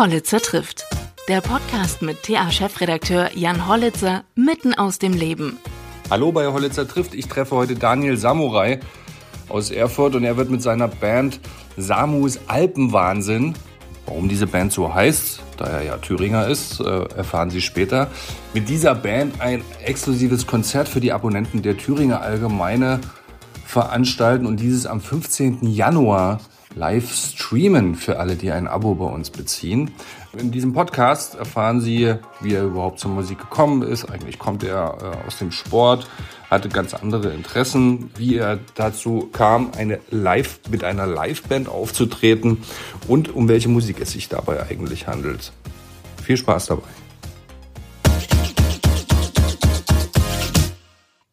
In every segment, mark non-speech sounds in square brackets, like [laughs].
Hollitzer trifft. Der Podcast mit TA-Chefredakteur Jan Hollitzer mitten aus dem Leben. Hallo bei Hollitzer trifft. Ich treffe heute Daniel Samurai aus Erfurt und er wird mit seiner Band Samus Alpenwahnsinn, warum diese Band so heißt, da er ja Thüringer ist, äh, erfahren Sie später, mit dieser Band ein exklusives Konzert für die Abonnenten der Thüringer Allgemeine veranstalten und dieses am 15. Januar live streamen für alle, die ein Abo bei uns beziehen. In diesem Podcast erfahren Sie, wie er überhaupt zur Musik gekommen ist. Eigentlich kommt er äh, aus dem Sport, hatte ganz andere Interessen, wie er dazu kam, eine Live mit einer Liveband aufzutreten und um welche Musik es sich dabei eigentlich handelt. Viel Spaß dabei.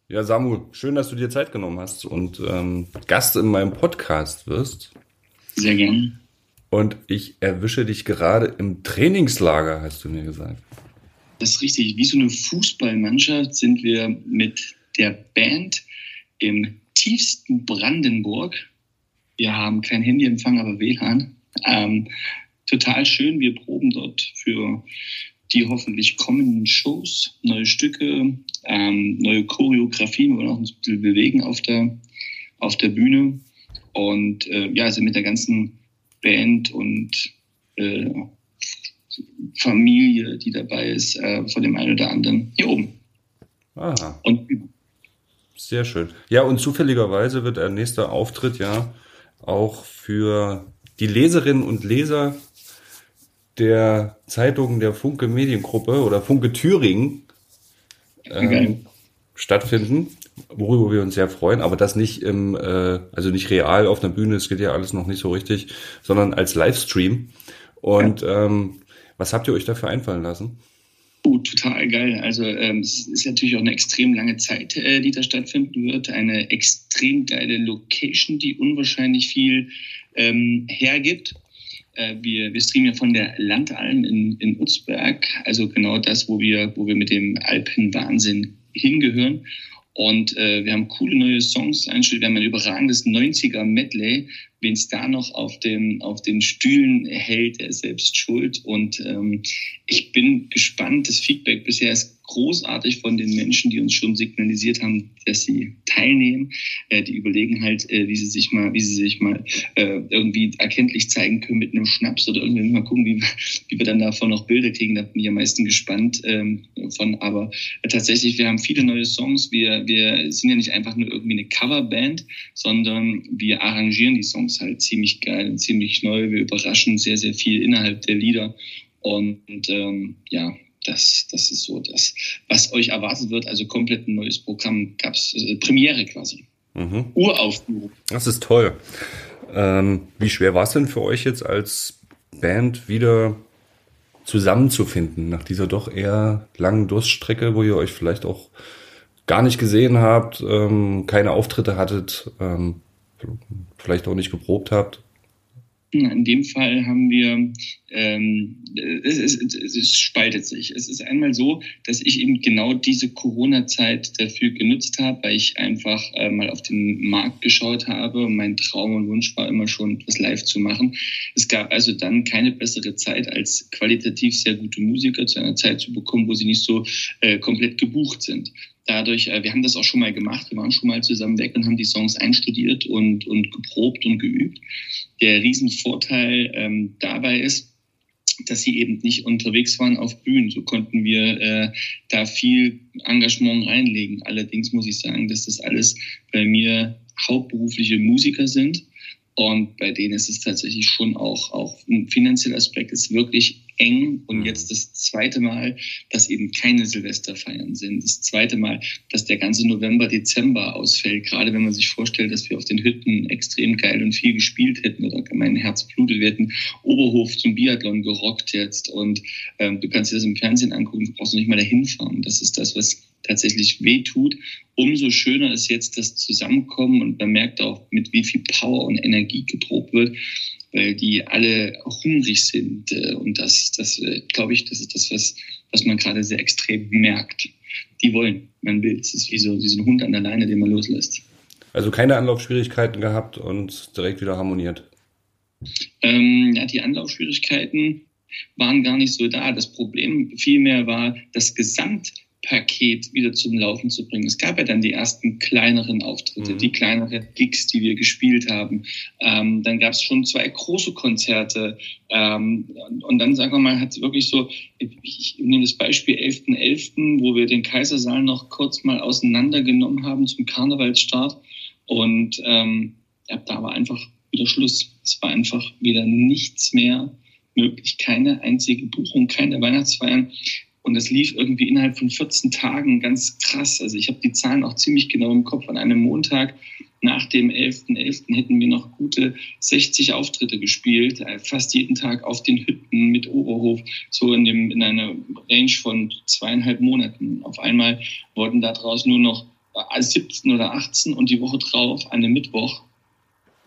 Ja, Samu, schön, dass du dir Zeit genommen hast und ähm, Gast in meinem Podcast wirst. Sehr gern. Und ich erwische dich gerade im Trainingslager, hast du mir gesagt. Das ist richtig. Wie so eine Fußballmannschaft sind wir mit der Band im tiefsten Brandenburg. Wir haben kein Handyempfang, aber WLAN. Ähm, total schön. Wir proben dort für die hoffentlich kommenden Shows, neue Stücke, ähm, neue Choreografien. Wir wollen auch uns ein bisschen bewegen auf der, auf der Bühne. Und äh, ja, also mit der ganzen Band und äh, Familie, die dabei ist, äh, von dem einen oder anderen hier oben. Aha. Und sehr schön. Ja, und zufälligerweise wird der nächste Auftritt ja auch für die Leserinnen und Leser der Zeitung der Funke Mediengruppe oder Funke Thüringen ähm, stattfinden worüber wir uns sehr freuen, aber das nicht im, äh, also nicht real auf einer Bühne, es geht ja alles noch nicht so richtig, sondern als Livestream. Und ja. ähm, was habt ihr euch dafür einfallen lassen? Oh, total geil. Also ähm, es ist natürlich auch eine extrem lange Zeit, äh, die da stattfinden wird. Eine extrem geile Location, die unwahrscheinlich viel ähm, hergibt. Äh, wir, wir streamen ja von der Landalm in, in Utzberg, also genau das, wo wir, wo wir mit dem Alpenwahnsinn hingehören. Und äh, wir haben coole neue Songs eingestellt. Wir haben ein überragendes 90er-Medley. Wen es da noch auf, dem, auf den Stühlen hält, der ist selbst schuld. Und ähm, ich bin gespannt. Das Feedback bisher ist großartig von den Menschen, die uns schon signalisiert haben, dass sie teilnehmen. Äh, die überlegen halt, äh, wie sie sich mal, wie sie sich mal äh, irgendwie erkenntlich zeigen können mit einem Schnaps oder irgendwie mal gucken, wie, wie wir dann davon noch Bilder kriegen. Da bin ich am meisten gespannt ähm, von. Aber äh, tatsächlich, wir haben viele neue Songs. Wir, wir sind ja nicht einfach nur irgendwie eine Coverband, sondern wir arrangieren die Songs halt ziemlich geil und ziemlich neu. Wir überraschen sehr, sehr viel innerhalb der Lieder. Und ähm, ja, das, das ist so das, was euch erwartet wird. Also komplett ein neues Programm gab es, äh, Premiere quasi. Mhm. Uraufführung. Das ist toll. Ähm, wie schwer war es denn für euch jetzt als Band wieder zusammenzufinden nach dieser doch eher langen Durststrecke, wo ihr euch vielleicht auch gar nicht gesehen habt, ähm, keine Auftritte hattet, ähm, vielleicht auch nicht geprobt habt? In dem Fall haben wir, ähm, es, es, es spaltet sich. Es ist einmal so, dass ich eben genau diese Corona-Zeit dafür genutzt habe, weil ich einfach äh, mal auf den Markt geschaut habe. Mein Traum und Wunsch war immer schon, etwas live zu machen. Es gab also dann keine bessere Zeit, als qualitativ sehr gute Musiker zu einer Zeit zu bekommen, wo sie nicht so äh, komplett gebucht sind dadurch, äh, wir haben das auch schon mal gemacht, wir waren schon mal zusammen weg und haben die Songs einstudiert und, und geprobt und geübt. Der Riesenvorteil ähm, dabei ist, dass sie eben nicht unterwegs waren auf Bühnen. So konnten wir äh, da viel Engagement reinlegen. Allerdings muss ich sagen, dass das alles bei mir hauptberufliche Musiker sind. Und bei denen ist es tatsächlich schon auch, auch ein finanzieller Aspekt ist wirklich eng. Und mhm. jetzt das zweite Mal, dass eben keine Silvesterfeiern sind. Das zweite Mal, dass der ganze November, Dezember ausfällt. Gerade wenn man sich vorstellt, dass wir auf den Hütten extrem geil und viel gespielt hätten oder mein Herz blutet. Wir hätten Oberhof zum Biathlon gerockt jetzt. Und ähm, du kannst dir das im Fernsehen angucken, du brauchst nicht mal dahin fahren. Das ist das, was tatsächlich wehtut. Umso schöner ist jetzt das Zusammenkommen und man merkt auch, mit wie viel Power und Energie geprobt wird weil die alle hungrig sind. Äh, und das, das äh, glaube ich, das ist das, was, was man gerade sehr extrem merkt. Die wollen, man will. Es ist wie so, wie so ein Hund an der Leine, den man loslässt. Also keine Anlaufschwierigkeiten gehabt und direkt wieder harmoniert. Ähm, ja, die Anlaufschwierigkeiten waren gar nicht so da. Das Problem vielmehr war das Gesamt Paket wieder zum Laufen zu bringen. Es gab ja dann die ersten kleineren Auftritte, mhm. die kleineren Gigs, die wir gespielt haben. Ähm, dann gab es schon zwei große Konzerte. Ähm, und dann, sagen wir mal, hat es wirklich so, ich, ich nehme das Beispiel 11.11., .11., wo wir den Kaisersaal noch kurz mal auseinandergenommen haben zum Karnevalsstart. Und ähm, ja, da war einfach wieder Schluss. Es war einfach wieder nichts mehr möglich, keine einzige Buchung, keine Weihnachtsfeiern. Und das lief irgendwie innerhalb von 14 Tagen ganz krass. Also ich habe die Zahlen auch ziemlich genau im Kopf. An einem Montag nach dem 11.11. .11. hätten wir noch gute 60 Auftritte gespielt, äh, fast jeden Tag auf den Hütten mit Oberhof, so in, dem, in einer Range von zweieinhalb Monaten. Auf einmal wurden daraus nur noch 17 oder 18 und die Woche drauf, an dem Mittwoch,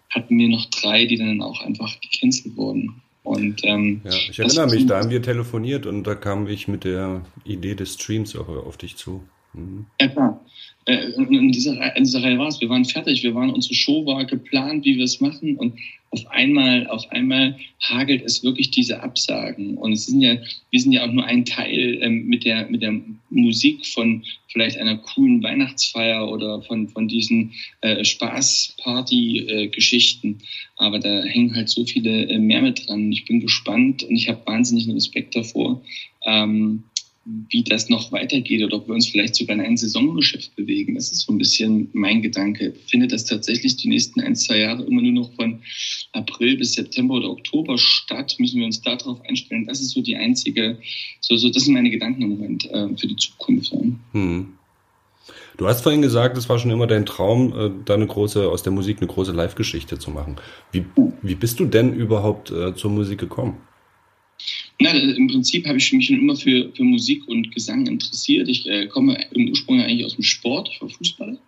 hatten wir noch drei, die dann auch einfach gecancelt wurden. Und, ähm, ja, ich erinnere mich, da haben wir telefoniert und da kam ich mit der Idee des Streams auch auf dich zu. Mhm. Ja, klar. Äh, in, dieser, in dieser Reihe war es. Wir waren fertig. Wir waren, unsere Show war geplant, wie wir es machen. Und auf einmal, auf einmal hagelt es wirklich diese Absagen. Und es sind ja, wir sind ja auch nur ein Teil ähm, mit der, mit der Musik von vielleicht einer coolen Weihnachtsfeier oder von, von diesen äh, Spaßparty-Geschichten. Aber da hängen halt so viele äh, mehr mit dran. Ich bin gespannt und ich habe wahnsinnigen Respekt davor. Ähm, wie das noch weitergeht oder ob wir uns vielleicht sogar in ein Saisongeschäft bewegen. Das ist so ein bisschen mein Gedanke. Findet das tatsächlich die nächsten ein, zwei Jahre immer nur noch von April bis September oder Oktober statt? Müssen wir uns darauf einstellen? Das ist so die einzige, so, so das sind meine Gedanken im Moment äh, für die Zukunft. Hm. Du hast vorhin gesagt, es war schon immer dein Traum, äh, da eine große, aus der Musik eine große Live-Geschichte zu machen. Wie, wie bist du denn überhaupt äh, zur Musik gekommen? Na, im Prinzip habe ich mich schon immer für, für Musik und Gesang interessiert. Ich äh, komme im Ursprung eigentlich aus dem Sport, ich war Fußballer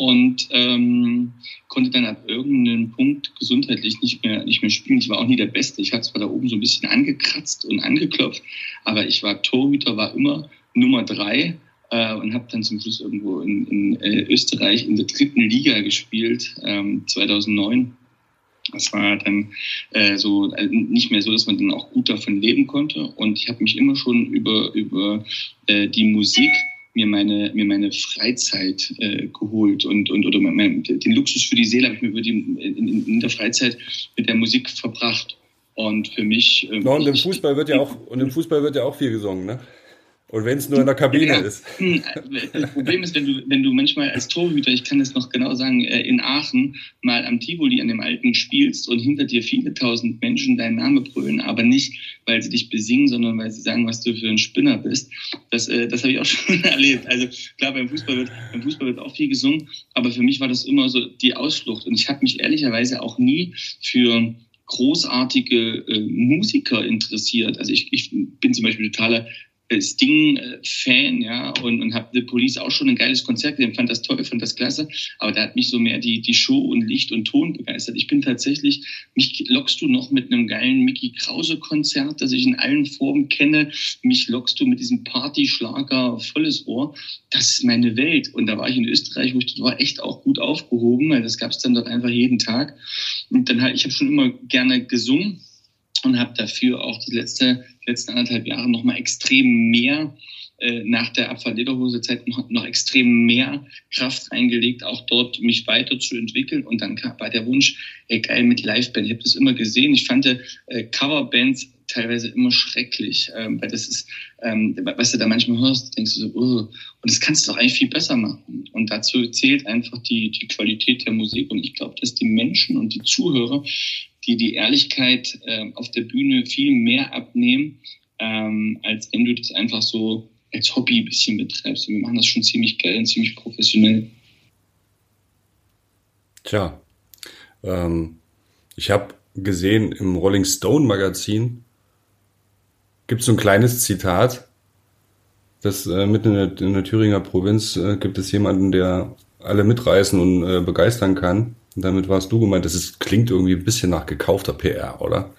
und ähm, konnte dann ab irgendeinem Punkt gesundheitlich nicht mehr, nicht mehr spielen. Ich war auch nie der Beste. Ich hatte zwar da oben so ein bisschen angekratzt und angeklopft, aber ich war Torhüter, war immer Nummer drei äh, und habe dann zum Schluss irgendwo in, in äh, Österreich in der dritten Liga gespielt, ähm, 2009 das war dann äh, so also nicht mehr so, dass man dann auch gut davon leben konnte. Und ich habe mich immer schon über, über äh, die Musik mir meine, mir meine Freizeit äh, geholt und, und oder mein, den Luxus für die Seele habe ich mir über die, in, in der Freizeit mit der Musik verbracht. Und für mich. Äh, und im Fußball wird ja auch und im Fußball wird ja auch viel gesungen, ne? Und wenn es nur in der Kabine ja, ist. Hm, das Problem ist, wenn du, wenn du manchmal als Torhüter, ich kann das noch genau sagen, äh, in Aachen mal am Tivoli an dem Alten spielst und hinter dir viele tausend Menschen deinen Namen brüllen, aber nicht, weil sie dich besingen, sondern weil sie sagen, was du für ein Spinner bist. Das, äh, das habe ich auch [laughs] schon erlebt. Also klar, beim Fußball, wird, beim Fußball wird auch viel gesungen, aber für mich war das immer so die Ausflucht. Und ich habe mich ehrlicherweise auch nie für großartige äh, Musiker interessiert. Also ich, ich bin zum Beispiel totaler Sting-Fan, ja, und, und habe The Police auch schon ein geiles Konzert gesehen, fand das toll, fand das klasse, aber da hat mich so mehr die, die Show und Licht und Ton begeistert. Ich bin tatsächlich, mich lockst du noch mit einem geilen Mickey Krause-Konzert, das ich in allen Formen kenne, mich lockst du mit diesem Partyschlager volles Ohr, das ist meine Welt. Und da war ich in Österreich, wo ich dort war echt auch gut aufgehoben, weil das gab es dann dort einfach jeden Tag. Und dann halt, ich habe schon immer gerne gesungen und habe dafür auch die letzte, letzten anderthalb Jahre noch mal extrem mehr äh, nach der Abfall-Lederhose-Zeit noch, noch extrem mehr Kraft reingelegt, auch dort mich weiterzuentwickeln. Und dann war der Wunsch, ey, geil mit Liveband. Ich habe das immer gesehen. Ich fand äh, Coverbands teilweise immer schrecklich, ähm, weil das ist, ähm, was du da manchmal hörst, denkst du so, oh, und das kannst du doch eigentlich viel besser machen. Und dazu zählt einfach die, die Qualität der Musik. Und ich glaube, dass die Menschen und die Zuhörer die die Ehrlichkeit äh, auf der Bühne viel mehr abnehmen, ähm, als wenn du das einfach so als Hobby ein bisschen betreibst. Und wir machen das schon ziemlich geil und ziemlich professionell. Tja, ähm, ich habe gesehen im Rolling Stone Magazin gibt es so ein kleines Zitat, dass äh, mitten in der, in der Thüringer Provinz äh, gibt es jemanden, der alle mitreißen und äh, begeistern kann. Und damit warst du gemeint, das ist, klingt irgendwie ein bisschen nach gekaufter PR, oder?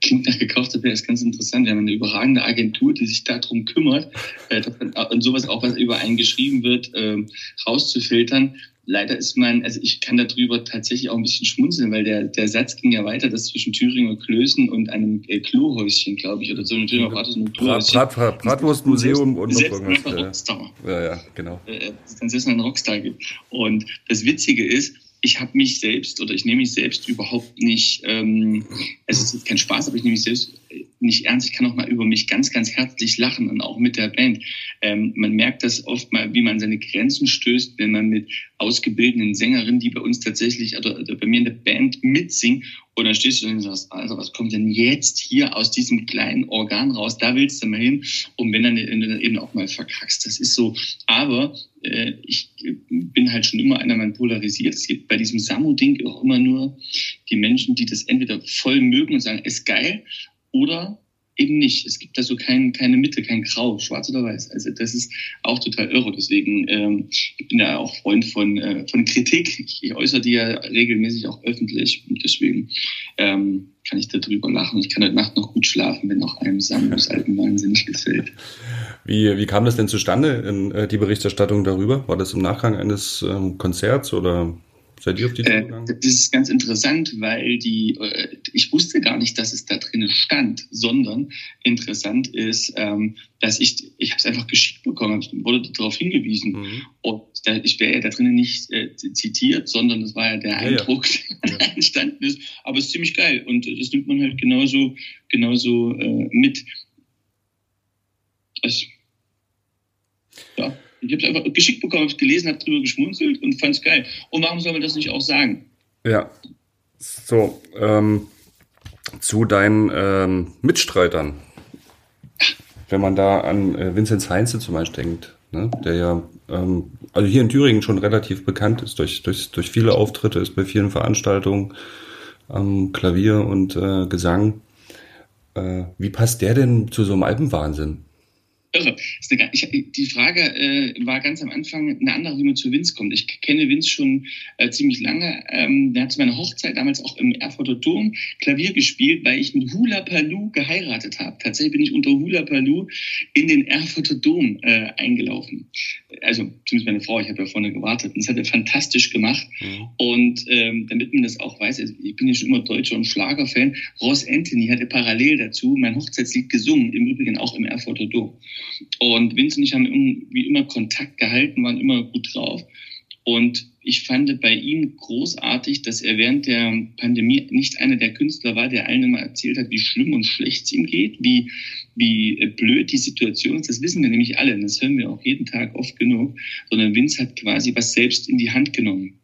Klingt nach gekaufter PR, ist ganz interessant. Wir haben eine überragende Agentur, die sich darum kümmert, äh, und sowas auch, was über einen geschrieben wird, äh, rauszufiltern. leider ist man, also ich kann darüber tatsächlich auch ein bisschen schmunzeln, weil der, der Satz ging ja weiter, dass zwischen Thüringer Klößen und einem äh, Klohäuschen, glaube ich, oder so ein Thüringer Brat, Brat, Brat, Bratwurstmuseum und noch irgendwas. Ja, ja, genau. Äh, dass es einen Rockstar gibt. Und das Witzige ist, ich habe mich selbst oder ich nehme mich selbst überhaupt nicht, ähm, es ist kein Spaß, aber ich nehme mich selbst nicht ernst. Ich kann auch mal über mich ganz, ganz herzlich lachen und auch mit der Band. Ähm, man merkt das oft mal, wie man seine Grenzen stößt, wenn man mit ausgebildeten Sängerinnen, die bei uns tatsächlich oder, oder bei mir in der Band mitsingen und dann stehst du und sagst, also was kommt denn jetzt hier aus diesem kleinen Organ raus? Da willst du mal hin. Und wenn dann, wenn du dann eben auch mal verkackst, das ist so. Aber äh, ich bin halt schon immer einer, man polarisiert. Es gibt bei diesem Samu-Ding auch immer nur die Menschen, die das entweder voll mögen und sagen, ist geil, oder eben nicht. Es gibt da so kein, keine Mitte, kein Grau, schwarz oder weiß. Also das ist auch total irre. Deswegen ähm, ich bin ja auch Freund von, äh, von Kritik. Ich, ich äußere die ja regelmäßig auch öffentlich und deswegen ähm, kann ich darüber lachen. Ich kann heute Nacht noch gut schlafen, wenn noch einem Samus alten wahnsinnig gefällt. Wie, wie kam das denn zustande, in, äh, die Berichterstattung darüber? War das im Nachgang eines ähm, Konzerts oder Seid ihr auf die Tour äh, gegangen? das ist ganz interessant, weil die, äh, ich wusste gar nicht, dass es da drinnen stand, sondern interessant ist, ähm, dass ich, ich habe es einfach geschickt bekommen, wurde darauf hingewiesen. Mhm. Und ich wäre ja da drinnen nicht äh, zitiert, sondern das war ja der ja, Eindruck, ja. [laughs] der entstanden ist. Aber es ist ziemlich geil und das nimmt man halt genauso, genauso mit. Das, ja. Ich habe es einfach geschickt bekommen, habe es gelesen, habe drüber geschmunzelt und fand es geil. Und warum soll man das nicht auch sagen? Ja. So, ähm, zu deinen ähm, Mitstreitern. Wenn man da an äh, Vinzenz Heinze zum Beispiel denkt, ne, der ja ähm, also hier in Thüringen schon relativ bekannt ist durch, durch, durch viele Auftritte, ist bei vielen Veranstaltungen ähm, Klavier und äh, Gesang. Äh, wie passt der denn zu so einem Alpenwahnsinn? Irre. Eine, ich, die Frage äh, war ganz am Anfang eine andere, wie man zu Vince kommt. Ich kenne Vince schon äh, ziemlich lange. Ähm, der hat zu meiner Hochzeit damals auch im Erfurter Dom Klavier gespielt, weil ich mit Hula Paloo geheiratet habe. Tatsächlich bin ich unter Hula Paloo in den Erfurter Dom äh, eingelaufen. Also zumindest meine Frau, ich habe ja vorne gewartet. Und das hat er fantastisch gemacht. Mhm. Und ähm, damit man das auch weiß, also ich bin ja schon immer Deutscher und Schlagerfan. Ross Anthony hatte parallel dazu mein Hochzeitslied gesungen, im Übrigen auch im Erfurter Dom. Und Vince und ich haben wie immer Kontakt gehalten, waren immer gut drauf. Und ich fand bei ihm großartig, dass er während der Pandemie nicht einer der Künstler war, der allen immer erzählt hat, wie schlimm und schlecht es ihm geht, wie, wie blöd die Situation ist. Das wissen wir nämlich alle. Das hören wir auch jeden Tag oft genug. Sondern Vince hat quasi was selbst in die Hand genommen.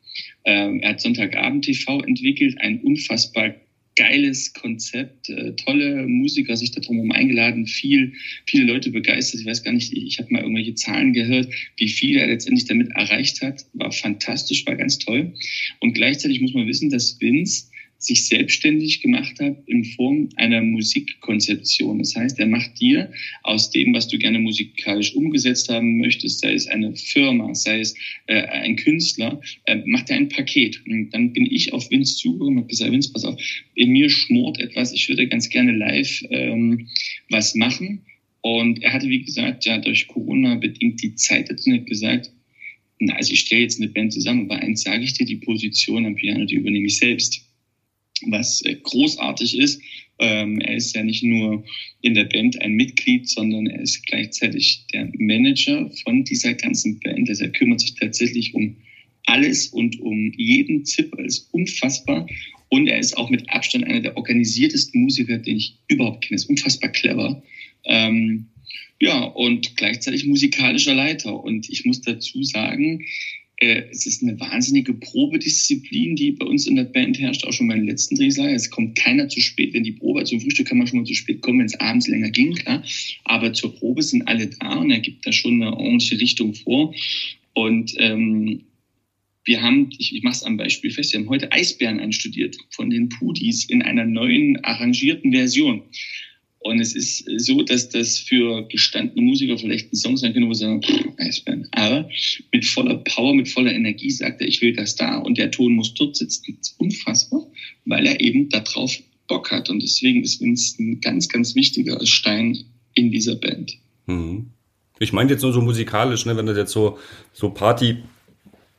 Ähm, er hat Sonntagabend TV entwickelt, ein unfassbar geiles Konzept, äh, tolle Musiker sich da drumherum eingeladen, viel, viele Leute begeistert. Ich weiß gar nicht, ich habe mal irgendwelche Zahlen gehört, wie viel er letztendlich damit erreicht hat. War fantastisch, war ganz toll. Und gleichzeitig muss man wissen, dass Vince sich selbstständig gemacht hat in Form einer Musikkonzeption. Das heißt, er macht dir aus dem, was du gerne musikalisch umgesetzt haben möchtest, sei es eine Firma, sei es äh, ein Künstler, äh, macht er ein Paket. Und dann bin ich auf Vince zugekommen und habe gesagt, Vince, pass auf, in mir schmort etwas, ich würde ganz gerne live ähm, was machen. Und er hatte, wie gesagt, ja durch Corona bedingt die Zeit dazu hat gesagt, na, also ich stelle jetzt eine Band zusammen, aber eins sage ich dir, die Position am Piano, die übernehme ich selbst was äh, großartig ist. Ähm, er ist ja nicht nur in der Band ein Mitglied, sondern er ist gleichzeitig der Manager von dieser ganzen Band. Also er kümmert sich tatsächlich um alles und um jeden Zipper. Er ist unfassbar. Und er ist auch mit Abstand einer der organisiertesten Musiker, den ich überhaupt kenne. Ist unfassbar clever. Ähm, ja, und gleichzeitig musikalischer Leiter. Und ich muss dazu sagen, äh, es ist eine wahnsinnige Probedisziplin, die bei uns in der Band herrscht, auch schon beim letzten Drehsaal. Es kommt keiner zu spät, wenn die Probe, zum Frühstück kann man schon mal zu spät kommen, wenn es abends länger ging, klar. Aber zur Probe sind alle da und er gibt da schon eine ordentliche Richtung vor. Und ähm, wir haben, ich, ich mache es am Beispiel fest, wir haben heute Eisbären einstudiert von den Pudis in einer neuen arrangierten Version. Und es ist so, dass das für gestandene Musiker vielleicht ein Song sein könnte, wo sie sagen, Eisbären. Aber mit voller Power, mit voller Energie sagt er, ich will das da und der Ton muss dort sitzen. Das ist unfassbar, weil er eben darauf Bock hat. Und deswegen ist Vince ein ganz, ganz wichtiger Stein in dieser Band. Mhm. Ich meine jetzt nur so musikalisch, ne, wenn das jetzt so, so Party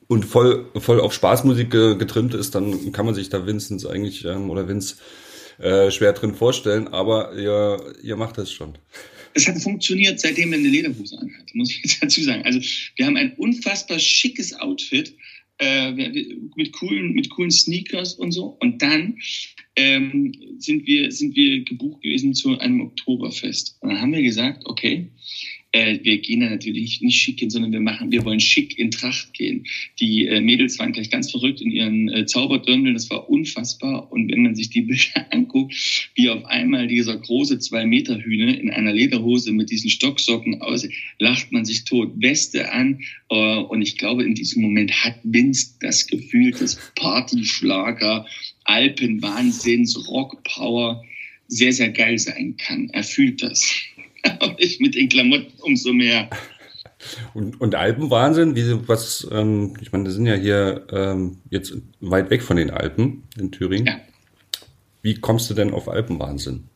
und voll, voll auf Spaßmusik getrimmt ist, dann kann man sich da Vincent eigentlich ähm, oder Vince äh, schwer drin vorstellen, aber ihr, ihr macht das schon. Es hat funktioniert, seitdem er eine Lederhose anhat, muss ich jetzt dazu sagen. Also wir haben ein unfassbar schickes Outfit äh, mit, coolen, mit coolen Sneakers und so. Und dann ähm, sind, wir, sind wir gebucht gewesen zu einem Oktoberfest. Und dann haben wir gesagt, okay, äh, wir gehen da natürlich nicht schick hin, sondern wir machen, wir wollen schick in Tracht gehen. Die äh, Mädels waren gleich ganz verrückt in ihren äh, Zauberdirndeln, das war unfassbar. Und wenn man sich die Bilder [laughs] anguckt, wie auf einmal dieser große zwei Meter Hühne in einer Lederhose mit diesen Stocksocken aus, lacht man sich tot, Weste an. Äh, und ich glaube, in diesem Moment hat Vince das Gefühl des Partyschlager, Alpenwahnsinns, Rockpower sehr, sehr geil sein kann. Er fühlt das. Aber [laughs] ich mit den Klamotten umso mehr. Und, und Alpenwahnsinn, wie, was, ähm, ich meine, wir sind ja hier ähm, jetzt weit weg von den Alpen in Thüringen. Ja. Wie kommst du denn auf Alpenwahnsinn?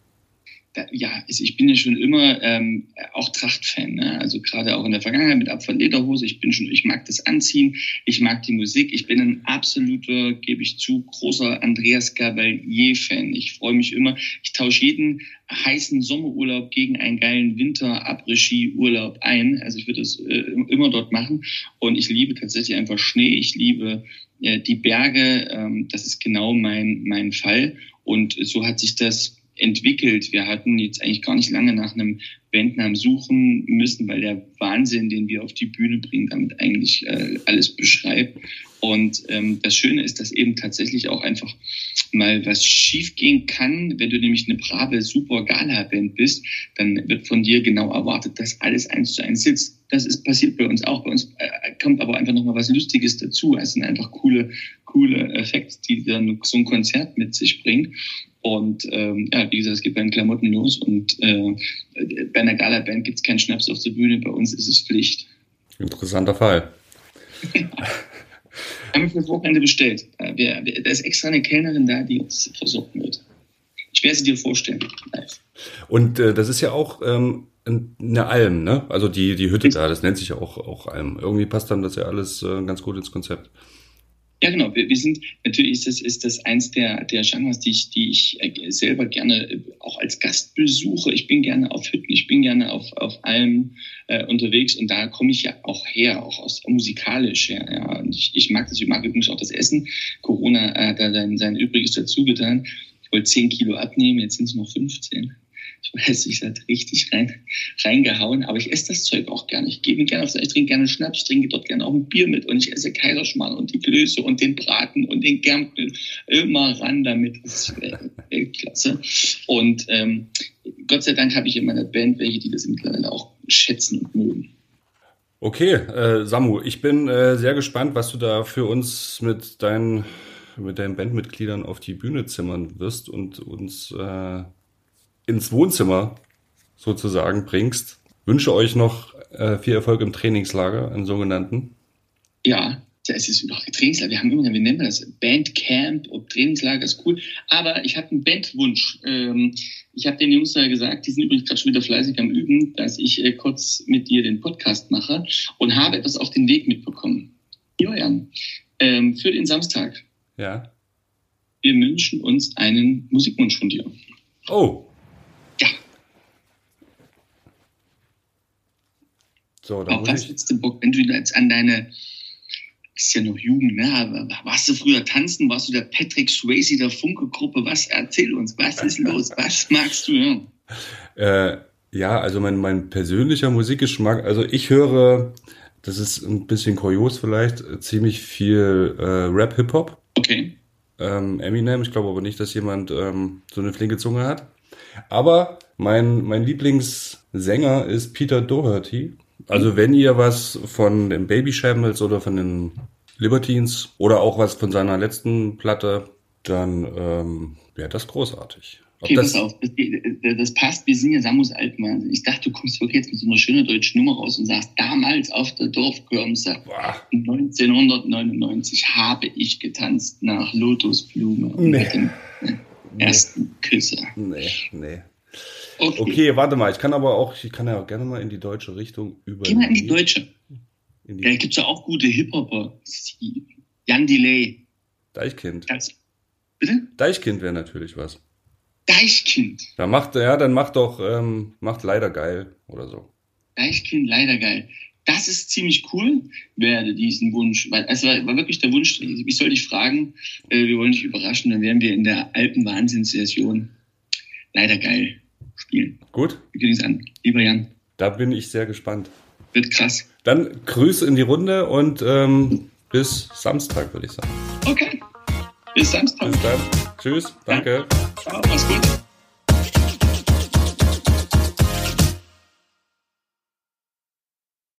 Ja, ich bin ja schon immer ähm, auch Trachtfan, ne? also gerade auch in der Vergangenheit mit Abfall Lederhose. Ich bin schon, ich mag das Anziehen, ich mag die Musik. Ich bin ein absoluter, gebe ich zu, großer Andreas Gabalier-Fan. Ich freue mich immer. Ich tausche jeden heißen Sommerurlaub gegen einen geilen Winter-Après-Ski-Urlaub ein. Also ich würde das äh, immer dort machen. Und ich liebe tatsächlich einfach Schnee. Ich liebe äh, die Berge. Ähm, das ist genau mein mein Fall. Und so hat sich das entwickelt. Wir hatten jetzt eigentlich gar nicht lange nach einem Bandnamen suchen müssen, weil der Wahnsinn, den wir auf die Bühne bringen, damit eigentlich äh, alles beschreibt. Und ähm, das Schöne ist, dass eben tatsächlich auch einfach mal was schiefgehen kann. Wenn du nämlich eine brave, super Gala-Band bist, dann wird von dir genau erwartet, dass alles eins zu eins sitzt. Das ist passiert bei uns auch. Bei uns äh, kommt aber einfach nochmal was Lustiges dazu. Es sind einfach coole, coole Effekte, die dann so ein Konzert mit sich bringt. Und ähm, ja, wie gesagt, es geht bei den Klamotten los und äh, bei einer Gala-Band gibt es keinen Schnaps auf der Bühne, bei uns ist es Pflicht. Interessanter Fall. haben wir für das Wochenende bestellt. Da, ist extra eine Kellnerin da, die uns versorgen wird. Ich werde sie dir vorstellen. Live. Und äh, das ist ja auch ähm, eine Alm, ne? Also die, die Hütte da, das nennt sich ja auch, auch Alm. Irgendwie passt dann das ja alles äh, ganz gut ins Konzept. Ja, genau. Wir, wir sind, natürlich ist das, ist das eins der, der Genres, die ich, die ich äh, selber gerne äh, auch als Gast besuche. Ich bin gerne auf Hütten, ich bin gerne auf, auf Almen äh, unterwegs und da komme ich ja auch her, auch aus musikalisch her. Ja. Und ich, ich mag das, ich mag übrigens auch das Essen. Corona hat da sein, sein Übriges dazu getan. Ich wollte zehn Kilo abnehmen, jetzt sind es noch 15 ich weiß, ich hat richtig rein, reingehauen, aber ich esse das Zeug auch gerne. Ich gebe gerne auf, ich trinke gerne Schnaps, trinke dort gerne auch ein Bier mit und ich esse Kaiserschmarrn und die Klöße und den Braten und den Germpel immer ran damit. Das ist Weltklasse. Und ähm, Gott sei Dank habe ich in meiner Band welche, die das mittlerweile auch schätzen und mögen. Okay, äh, Samu, ich bin äh, sehr gespannt, was du da für uns mit deinen mit deinen Bandmitgliedern auf die Bühne zimmern wirst und uns äh, ins Wohnzimmer sozusagen bringst. Wünsche euch noch äh, viel Erfolg im Trainingslager, im sogenannten. Ja, es ist überhaupt Trainingslager. Wir haben immer, wir nennen das Bandcamp und Trainingslager ist cool. Aber ich habe einen Bandwunsch. Ähm, ich habe den Jungs da gesagt, die sind übrigens gerade schon wieder fleißig am Üben, dass ich äh, kurz mit dir den Podcast mache und habe etwas auf den Weg mitbekommen. Julian, ähm, für den Samstag. Ja. Wir wünschen uns einen Musikwunsch von dir. Oh, So, was hättest du Bock, wenn du jetzt an deine, ist ja noch Jugend, ne? Warst du früher tanzen? Warst du der Patrick Swayze der Funke-Gruppe? Was erzähl uns? Was ist los? Was magst du hören? [laughs] Äh, ja, also mein, mein persönlicher Musikgeschmack, also ich höre, das ist ein bisschen kurios vielleicht, ziemlich viel äh, Rap-Hip-Hop. Okay. Ähm, Eminem, ich glaube aber nicht, dass jemand ähm, so eine flinke Zunge hat. Aber mein, mein Lieblingssänger ist Peter Doherty. Also wenn ihr was von den Baby Shambles oder von den Libertines oder auch was von seiner letzten Platte, dann ähm, wäre das großartig. Ob okay, das, pass auf, das, das, passt, wir sind ja Samus Altmann. Ich dachte, du kommst wirklich jetzt mit so einer schönen deutschen Nummer raus und sagst, damals auf der Dorfkirmse 1999 habe ich getanzt nach Lotusblume nee. mit dem ersten Küsse. Nee, nee. Okay. okay. warte mal, ich kann aber auch, ich kann ja auch gerne mal in die deutsche Richtung über. Geh mal in die deutsche. Ja, gibt es ja auch gute Hip-Hopper. Jan Delay. Deichkind. Das, bitte? Deichkind wäre natürlich was. Deichkind. Da macht, ja, dann macht doch, ähm, macht leider geil oder so. Deichkind, leider geil. Das ist ziemlich cool, werde diesen Wunsch, weil es war, war wirklich der Wunsch, ich soll dich fragen, äh, wir wollen dich überraschen, dann werden wir in der Alpen-Wahnsinns-Session leider geil spielen. Gut. Gehen es an. Lieber Jan. Da bin ich sehr gespannt. Wird krass. Dann Grüße in die Runde und ähm, bis Samstag, würde ich sagen. Okay. Bis Samstag. Bis dann. Tschüss. Danke. Ja. Ciao. Mach's gut.